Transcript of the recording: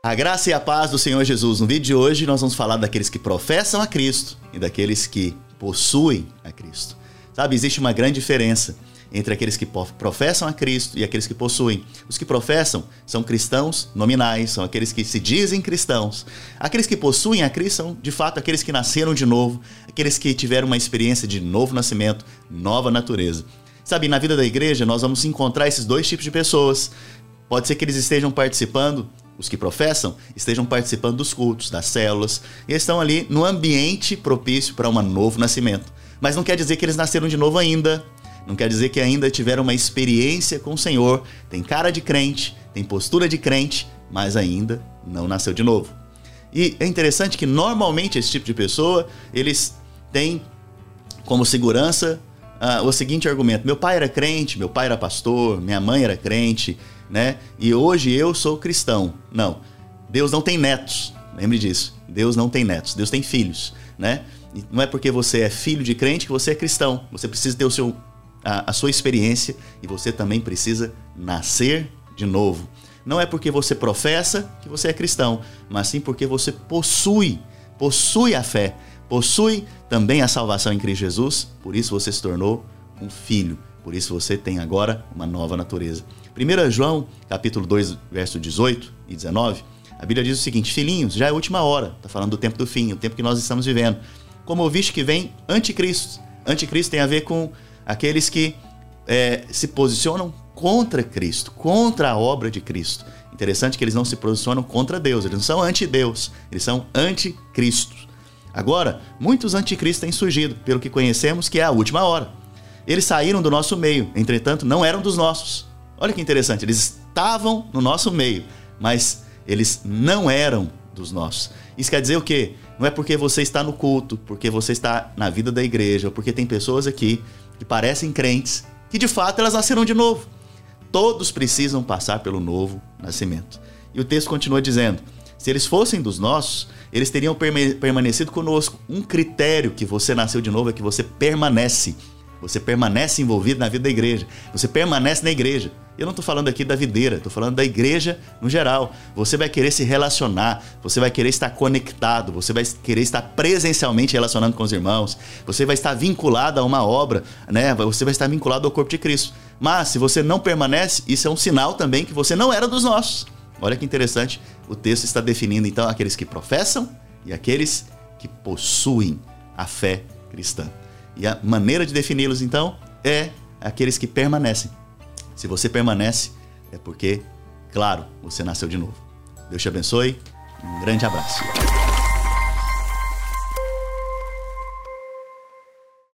A graça e a paz do Senhor Jesus. No vídeo de hoje nós vamos falar daqueles que professam a Cristo e daqueles que possuem a Cristo. Sabe, existe uma grande diferença entre aqueles que professam a Cristo e aqueles que possuem. Os que professam são cristãos nominais, são aqueles que se dizem cristãos. Aqueles que possuem a Cristo são, de fato, aqueles que nasceram de novo, aqueles que tiveram uma experiência de novo nascimento, nova natureza. Sabe, na vida da igreja nós vamos encontrar esses dois tipos de pessoas. Pode ser que eles estejam participando os que professam estejam participando dos cultos, das células, e estão ali no ambiente propício para um novo nascimento. Mas não quer dizer que eles nasceram de novo ainda. Não quer dizer que ainda tiveram uma experiência com o Senhor. Tem cara de crente, tem postura de crente, mas ainda não nasceu de novo. E é interessante que normalmente esse tipo de pessoa, eles têm como segurança uh, o seguinte argumento: meu pai era crente, meu pai era pastor, minha mãe era crente, né? E hoje eu sou cristão. Não. Deus não tem netos. Lembre disso. Deus não tem netos. Deus tem filhos, né? Não é porque você é filho de crente que você é cristão. Você precisa ter o seu, a, a sua experiência e você também precisa nascer de novo. Não é porque você professa que você é cristão, mas sim porque você possui, possui a fé, possui também a salvação em Cristo Jesus. Por isso você se tornou um filho. Por isso você tem agora uma nova natureza. 1 João, capítulo 2, verso 18 e 19, a Bíblia diz o seguinte: Filhinhos, já é a última hora. Está falando do tempo do fim, o tempo que nós estamos vivendo. Como ouviste que vem anticristo. Anticristo tem a ver com aqueles que é, se posicionam contra Cristo, contra a obra de Cristo. Interessante que eles não se posicionam contra Deus, eles não são anti-Deus, eles são anticristo. Agora, muitos anticristos têm surgido, pelo que conhecemos que é a última hora. Eles saíram do nosso meio, entretanto, não eram dos nossos. Olha que interessante, eles estavam no nosso meio, mas eles não eram dos nossos. Isso quer dizer o quê? Não é porque você está no culto, porque você está na vida da igreja, porque tem pessoas aqui que parecem crentes, que de fato elas nasceram de novo. Todos precisam passar pelo novo nascimento. E o texto continua dizendo: se eles fossem dos nossos, eles teriam permanecido conosco. Um critério que você nasceu de novo é que você permanece. Você permanece envolvido na vida da igreja. Você permanece na igreja. Eu não estou falando aqui da videira, estou falando da igreja no geral. Você vai querer se relacionar, você vai querer estar conectado, você vai querer estar presencialmente relacionando com os irmãos, você vai estar vinculado a uma obra, né? Você vai estar vinculado ao corpo de Cristo. Mas se você não permanece, isso é um sinal também que você não era dos nossos. Olha que interessante, o texto está definindo então aqueles que professam e aqueles que possuem a fé cristã. E a maneira de defini-los então é aqueles que permanecem. Se você permanece, é porque, claro, você nasceu de novo. Deus te abençoe. Um grande abraço.